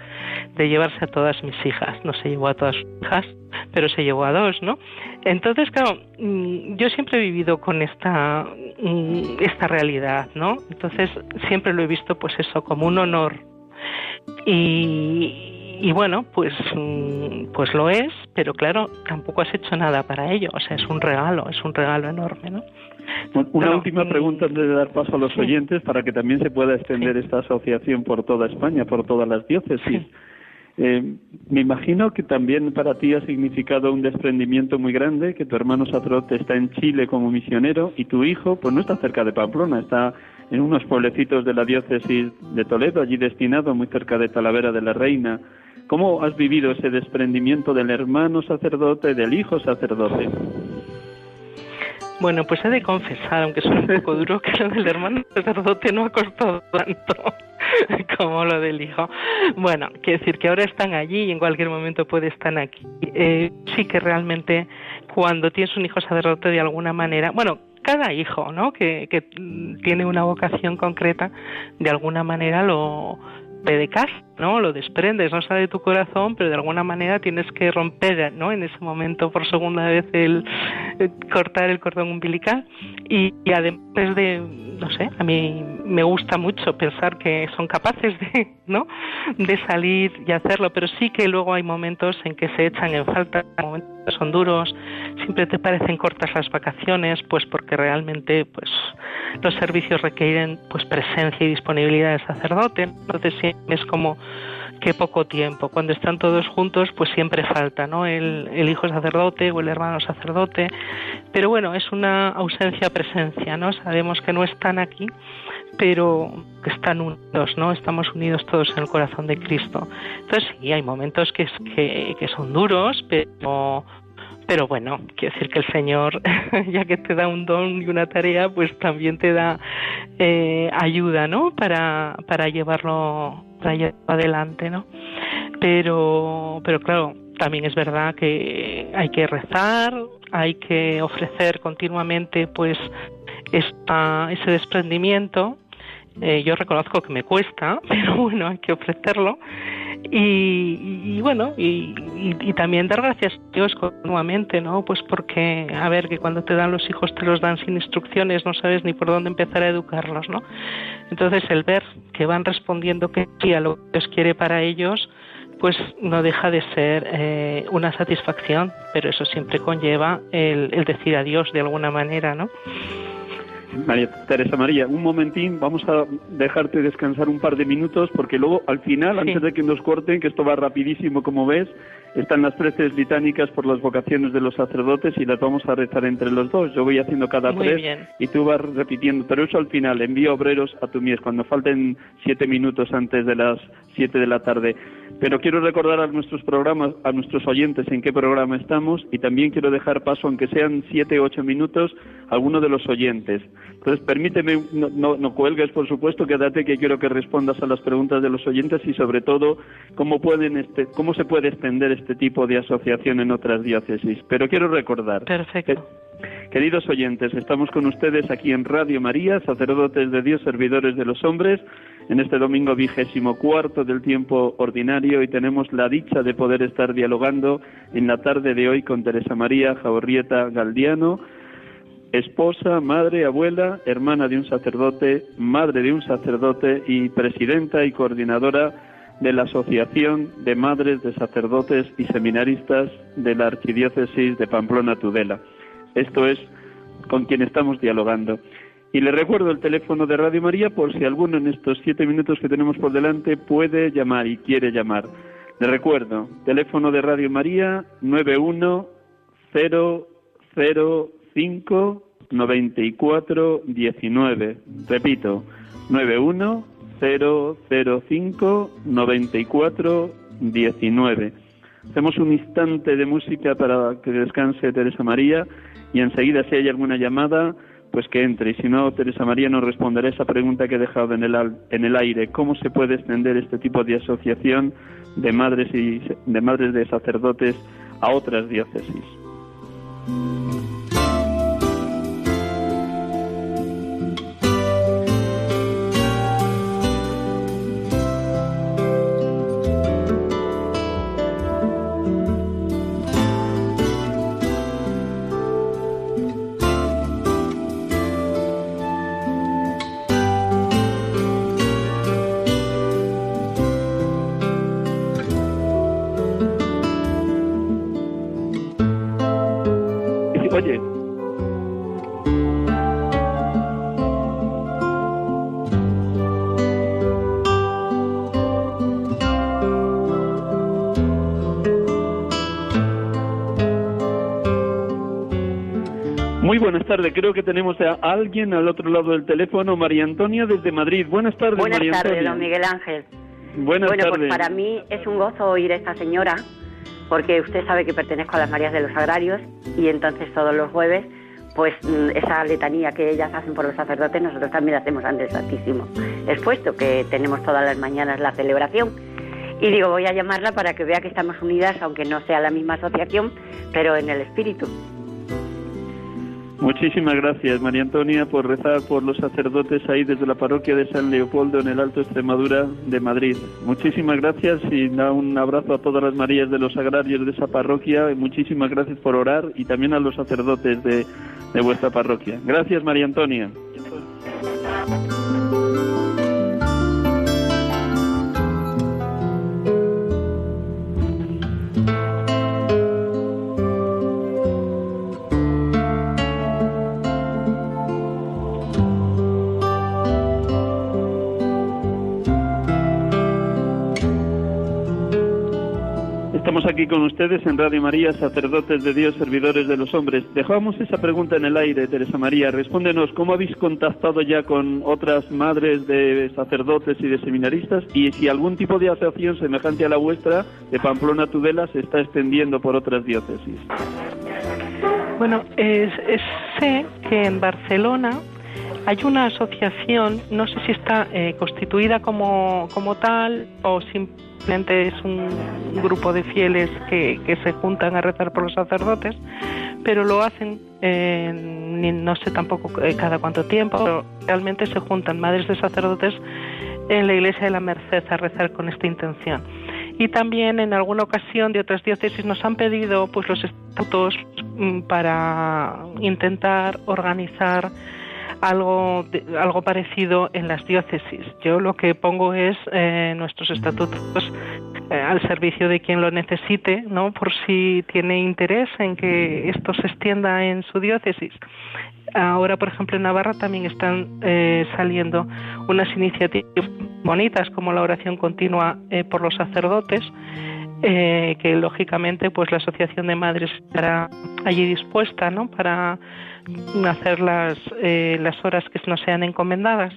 de llevarse a todas mis hijas. No se llevó a todas sus hijas, pero se llevó a dos, ¿no? Entonces, claro, mm, yo siempre he vivido con esta, mm, esta realidad, ¿no? Entonces, siempre lo he visto, pues eso, como un honor. Y, y bueno, pues, mm, pues lo es, pero claro, tampoco has hecho nada para ello. O sea, es un regalo, es un regalo enorme, ¿no? Una última mm, pregunta antes de dar paso a los oyentes para que también se pueda extender esta asociación por toda España, por todas las diócesis. Eh, me imagino que también para ti ha significado un desprendimiento muy grande, que tu hermano sacerdote está en Chile como misionero y tu hijo, pues no está cerca de Pamplona, está en unos pueblecitos de la diócesis de Toledo, allí destinado muy cerca de Talavera de la Reina. ¿Cómo has vivido ese desprendimiento del hermano sacerdote, del hijo sacerdote? Bueno, pues he de confesar, aunque suene un poco duro, que lo del hermano sacerdote no ha costado tanto como lo del hijo. Bueno, quiere decir que ahora están allí y en cualquier momento puede estar aquí. Eh, sí que realmente cuando tienes un hijo sacerdote de alguna manera, bueno, cada hijo, ¿no? Que, tiene una vocación concreta, de alguna manera lo, pedecas, ¿no? Lo desprendes, no sale de tu corazón, pero de alguna manera tienes que romper, ¿no? En ese momento por segunda vez el, cortar el cordón umbilical y, además de, no sé, a mí me gusta mucho pensar que son capaces de, ¿no? De salir y hacerlo, pero sí que luego hay momentos en que se echan en falta, son duros, siempre te parecen cortas las vacaciones, pues porque realmente, pues los servicios requieren pues presencia y disponibilidad del sacerdote, entonces es como que poco tiempo. Cuando están todos juntos, pues siempre falta, ¿no? El, el, hijo sacerdote o el hermano sacerdote. Pero bueno, es una ausencia-presencia, ¿no? Sabemos que no están aquí, pero que están unidos, ¿no? Estamos unidos todos en el corazón de Cristo. Entonces sí, hay momentos que, que, que son duros, pero pero bueno, quiero decir que el Señor, ya que te da un don y una tarea, pues también te da eh, ayuda, ¿no? Para, para llevarlo, para llevarlo adelante, ¿no? Pero, pero claro, también es verdad que hay que rezar, hay que ofrecer continuamente, pues, esta, ese desprendimiento. Eh, yo reconozco que me cuesta, pero bueno, hay que ofrecerlo y, bueno, y, también dar gracias a Dios continuamente, ¿no? Pues porque, a ver, que cuando te dan los hijos te los dan sin instrucciones, no sabes ni por dónde empezar a educarlos, ¿no? Entonces el ver que van respondiendo que sí a lo que Dios quiere para ellos, pues no deja de ser eh, una satisfacción, pero eso siempre conlleva el, el decir adiós de alguna manera, ¿no? María Teresa María, un momentín, vamos a dejarte descansar un par de minutos porque luego al final, antes de que nos corten, que esto va rapidísimo como ves, están las preces litánicas por las vocaciones de los sacerdotes y las vamos a rezar entre los dos. Yo voy haciendo cada tres y tú vas repitiendo, pero eso al final, envío obreros a tu mies cuando falten siete minutos antes de las siete de la tarde. Pero quiero recordar a nuestros programas, a nuestros oyentes en qué programa estamos y también quiero dejar paso, aunque sean siete o ocho minutos, a alguno de los oyentes. Entonces, permíteme, no, no, cuelgues, por supuesto, quédate que quiero que respondas a las preguntas de los oyentes y, sobre todo, cómo, pueden este, cómo se puede extender este tipo de asociación en otras diócesis. Pero quiero recordar. Perfecto. queridos oyentes, estamos con ustedes aquí en Radio María, sacerdotes de Dios, servidores de los hombres, en este domingo vigésimo cuarto del tiempo ordinario y tenemos la dicha de poder estar dialogando en la tarde de hoy con Teresa María Jaurrieta Galdiano esposa, madre, abuela, hermana de un sacerdote, madre de un sacerdote y presidenta y coordinadora de la Asociación de Madres de Sacerdotes y Seminaristas de la Archidiócesis de Pamplona Tudela. Esto es con quien estamos dialogando. Y le recuerdo el teléfono de Radio María por si alguno en estos siete minutos que tenemos por delante puede llamar y quiere llamar. Le recuerdo, teléfono de Radio María 91000 5 94 19. Repito, 91 005 94 19. Hacemos un instante de música para que descanse Teresa María y enseguida si hay alguna llamada, pues que entre. Y si no, Teresa María nos responderá esa pregunta que he dejado en el, en el aire. ¿Cómo se puede extender este tipo de asociación de madres y de madres de sacerdotes a otras diócesis? Buenas tardes. Creo que tenemos a alguien al otro lado del teléfono, María Antonia desde Madrid. Buenas tardes, Buenas María tardes, Antonia. don Miguel Ángel. Buenas bueno, tardes. pues para mí es un gozo oír a esta señora, porque usted sabe que pertenezco a las Marías de los Agrarios y entonces todos los jueves, pues mm, esa letanía que ellas hacen por los sacerdotes, nosotros también la hacemos ante el Santísimo expuesto, que tenemos todas las mañanas la celebración. Y digo, voy a llamarla para que vea que estamos unidas, aunque no sea la misma asociación, pero en el espíritu. Muchísimas gracias, María Antonia, por rezar por los sacerdotes ahí desde la parroquia de San Leopoldo en el Alto Extremadura de Madrid. Muchísimas gracias y da un abrazo a todas las Marías de los agrarios de esa parroquia. Y muchísimas gracias por orar y también a los sacerdotes de, de vuestra parroquia. Gracias, María Antonia. Estamos aquí con ustedes en Radio María, sacerdotes de Dios, servidores de los hombres. Dejamos esa pregunta en el aire, Teresa María. Respóndenos, ¿cómo habéis contactado ya con otras madres de sacerdotes y de seminaristas? Y si algún tipo de asociación semejante a la vuestra, de Pamplona Tudela, se está extendiendo por otras diócesis. Bueno, sé que en Barcelona hay una asociación, no sé si está eh, constituida como, como tal o simplemente es un grupo de fieles que, que se juntan a rezar por los sacerdotes, pero lo hacen, eh, no sé tampoco eh, cada cuánto tiempo, pero realmente se juntan madres de sacerdotes en la iglesia de la Merced a rezar con esta intención. Y también en alguna ocasión de otras diócesis nos han pedido pues los estatutos mm, para intentar organizar algo algo parecido en las diócesis. Yo lo que pongo es eh, nuestros estatutos eh, al servicio de quien lo necesite, ¿no? Por si tiene interés en que esto se extienda en su diócesis. Ahora, por ejemplo, en Navarra también están eh, saliendo unas iniciativas bonitas como la oración continua eh, por los sacerdotes, eh, que lógicamente pues la asociación de madres estará allí dispuesta, ¿no? Para hacer las, eh, las horas que nos sean encomendadas.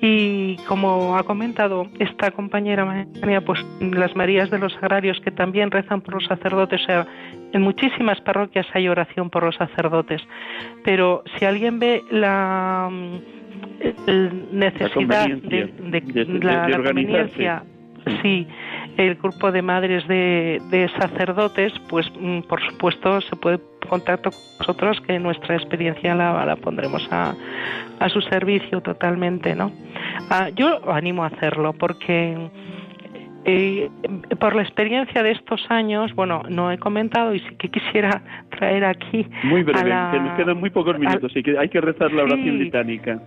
Y como ha comentado esta compañera María, pues las Marías de los Agrarios que también rezan por los sacerdotes, o sea, en muchísimas parroquias hay oración por los sacerdotes, pero si alguien ve la mm, necesidad de, de- de- de- la, la conveniencia, sí, el grupo de madres de, de sacerdotes, pues mm, por supuesto se puede contacto con nosotros que nuestra experiencia la, la pondremos a, a su servicio totalmente, ¿no? Ah, yo animo a hacerlo porque eh, por la experiencia de estos años, bueno, no he comentado y sí que quisiera traer aquí Muy breve, la- que nos quedan muy pocos minutos y que hay que rezar la oración Sí. litánica.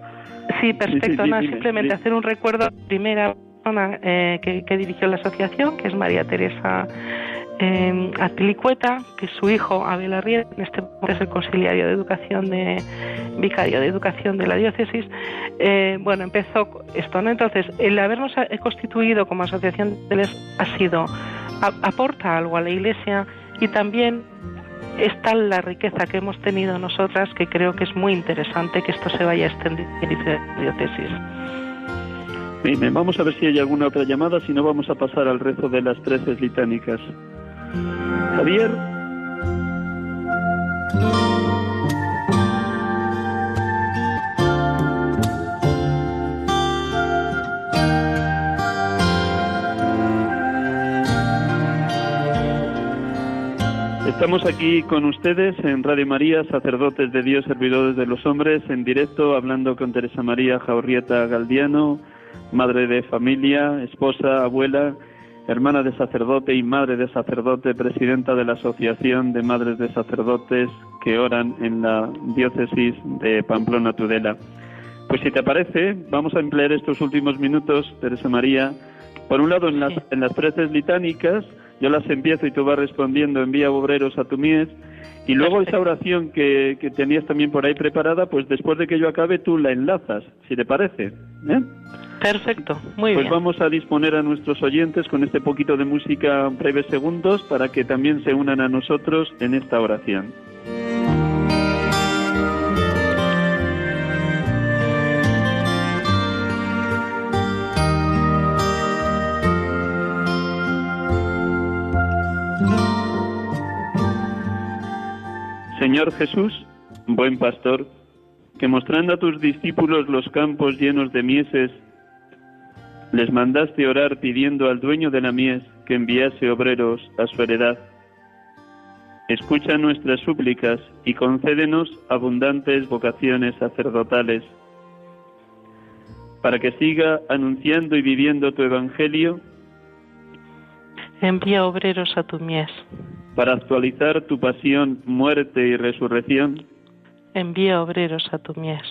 Sí, perfecto. sí, dime, simplemente dime. hacer un recuerdo primera persona eh, que, que dirigió la asociación, que es María Teresa eh, Atilicueta, que su hijo Abel Arrieta, en este momento es el conciliario de educación de vicario de educación de la diócesis. Eh, bueno, empezó esto, ¿no? Entonces, el habernos eh, constituido como asociación de les ha sido a- aporta algo a la Iglesia y también es tal la riqueza que hemos tenido nosotras que creo que es muy interesante que esto se vaya extendiendo en diferentes diócesis. Vamos a ver si hay alguna otra llamada, si no vamos a pasar al rezo de las trece litánicas. Javier. Estamos aquí con ustedes en Radio María, sacerdotes de Dios, servidores de los hombres, en directo, hablando con Teresa María Jaurrieta Galdiano, madre de familia, esposa, abuela, hermana de sacerdote y madre de sacerdote, presidenta de la Asociación de Madres de Sacerdotes que oran en la diócesis de Pamplona Tudela. Pues si te parece, vamos a emplear estos últimos minutos, Teresa María, por un lado en las, en las preces litánicas yo las empiezo y tú vas respondiendo, envía obreros a tu mies. Y luego esa oración que, que tenías también por ahí preparada, pues después de que yo acabe tú la enlazas, si te parece. ¿eh? Perfecto, muy pues bien. Pues vamos a disponer a nuestros oyentes con este poquito de música breves segundos para que también se unan a nosotros en esta oración. Señor Jesús, buen pastor, que mostrando a tus discípulos los campos llenos de mieses, les mandaste orar pidiendo al dueño de la mies que enviase obreros a su heredad. Escucha nuestras súplicas y concédenos abundantes vocaciones sacerdotales, para que siga anunciando y viviendo tu evangelio. Envía obreros a tu mies. Para actualizar tu pasión, muerte y resurrección. Envía obreros a tu mies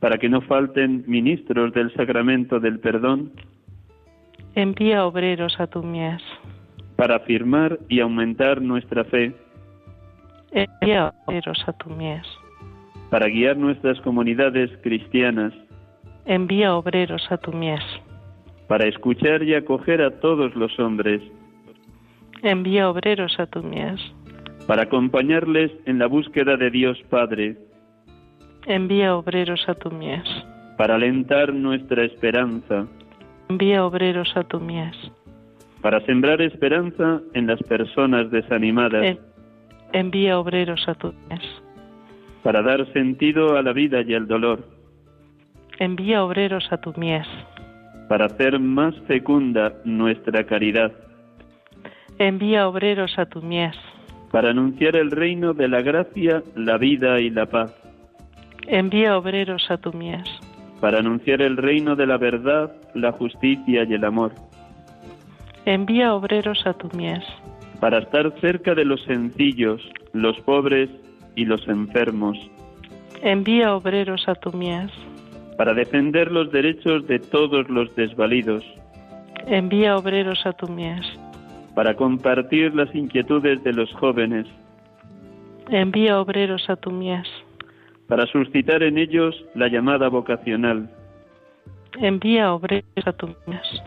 para que no falten ministros del sacramento del perdón. Envía obreros a tu mies. Para afirmar y aumentar nuestra fe. Envía obreros a tu mies. Para guiar nuestras comunidades cristianas. Envía obreros a tu mies. Para escuchar y acoger a todos los hombres. Envía obreros a tu mies. Para acompañarles en la búsqueda de Dios Padre Envía obreros a tu mies. Para alentar nuestra esperanza. Envía obreros a tu mies. Para sembrar esperanza en las personas desanimadas. En, envía obreros a tu mies. Para dar sentido a la vida y al dolor. Envía obreros a tu mies. Para hacer más fecunda nuestra caridad. Envía obreros a tu mies. Para anunciar el reino de la gracia, la vida y la paz Envía obreros a tu mies. Para anunciar el reino de la verdad, la justicia y el amor. Envía obreros a tu mies. Para estar cerca de los sencillos, los pobres y los enfermos. Envía obreros a tu mies. Para defender los derechos de todos los desvalidos. Envía obreros a tu mies. Para compartir las inquietudes de los jóvenes. Envía obreros a tu mies para suscitar en ellos la llamada vocacional. Envía obreros a tu mies.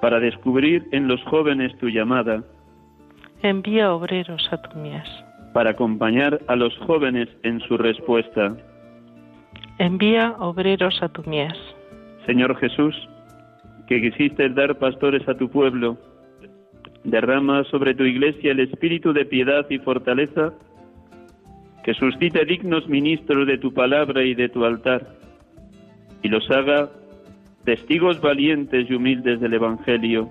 Para descubrir en los jóvenes tu llamada. Envía obreros a tu mies. Para acompañar a los jóvenes en su respuesta. Envía obreros a tu mies. Señor Jesús, que quisiste dar pastores a tu pueblo, derrama sobre tu iglesia el espíritu de piedad y fortaleza que suscite dignos ministros de tu palabra y de tu altar, y los haga testigos valientes y humildes del Evangelio,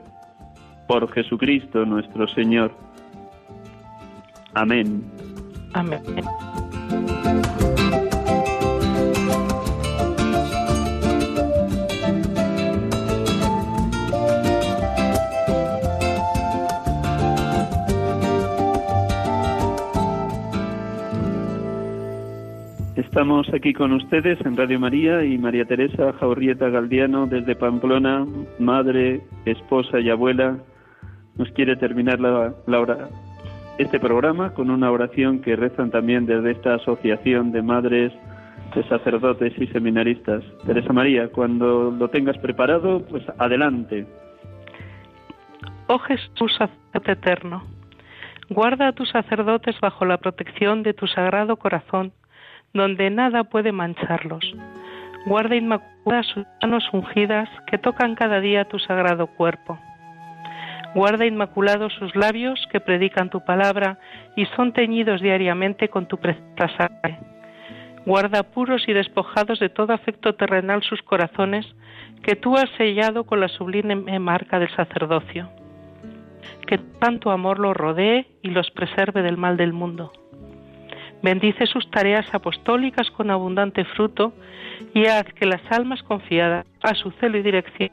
por Jesucristo nuestro Señor. Amén. Amén. Estamos aquí con ustedes en Radio María y María Teresa Jaurrieta Galdiano desde Pamplona, madre, esposa y abuela, nos quiere terminar la, la este programa con una oración que rezan también desde esta asociación de madres, de sacerdotes y seminaristas. Teresa María, cuando lo tengas preparado, pues adelante. Oh Jesús, sacerdote eterno, guarda a tus sacerdotes bajo la protección de tu sagrado corazón donde nada puede mancharlos. Guarda inmaculadas sus manos ungidas que tocan cada día tu sagrado cuerpo. Guarda inmaculados sus labios que predican tu palabra y son teñidos diariamente con tu preciosa sangre. Guarda puros y despojados de todo afecto terrenal sus corazones que tú has sellado con la sublime marca del sacerdocio. Que tanto amor los rodee y los preserve del mal del mundo Bendice sus tareas apostólicas con abundante fruto y haz que las almas confiadas a su celo y dirección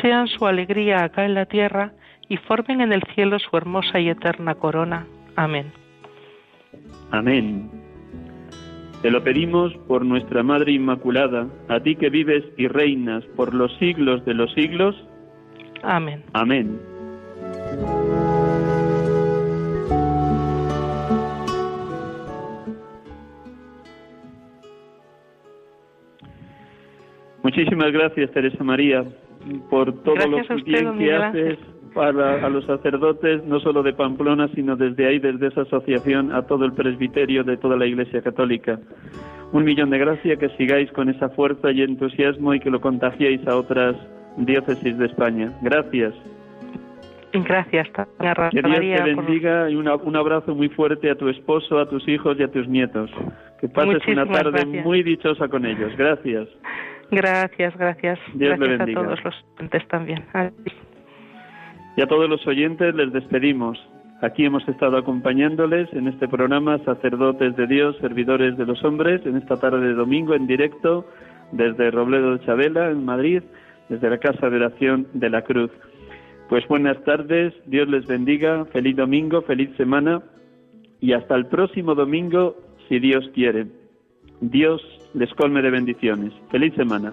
sean su alegría acá en la tierra y formen en el cielo su hermosa y eterna corona. Amén. Amén. Te lo pedimos por nuestra Madre Inmaculada, a ti que vives y reinas por los siglos de los siglos. Amén. Amén. Muchísimas gracias, Teresa María, por todo lo bien que haces para a los sacerdotes, no solo de Pamplona, sino desde ahí, desde esa asociación, a todo el presbiterio de toda la Iglesia Católica. Un millón de gracias, que sigáis con esa fuerza y entusiasmo y que lo contagiéis a otras diócesis de España. Gracias. Gracias, Que Dios te bendiga y un abrazo muy fuerte a tu esposo, a tus hijos y a tus nietos. Que pases una tarde muy dichosa con ellos. Gracias. Gracias, gracias. Dios gracias a todos los oyentes también. Y a todos los oyentes les despedimos. Aquí hemos estado acompañándoles en este programa Sacerdotes de Dios, Servidores de los Hombres, en esta tarde de domingo en directo desde Robledo de Chabela, en Madrid, desde la Casa de Oración de la Cruz. Pues buenas tardes, Dios les bendiga, feliz domingo, feliz semana y hasta el próximo domingo, si Dios quiere. Dios les colme de bendiciones. Feliz semana.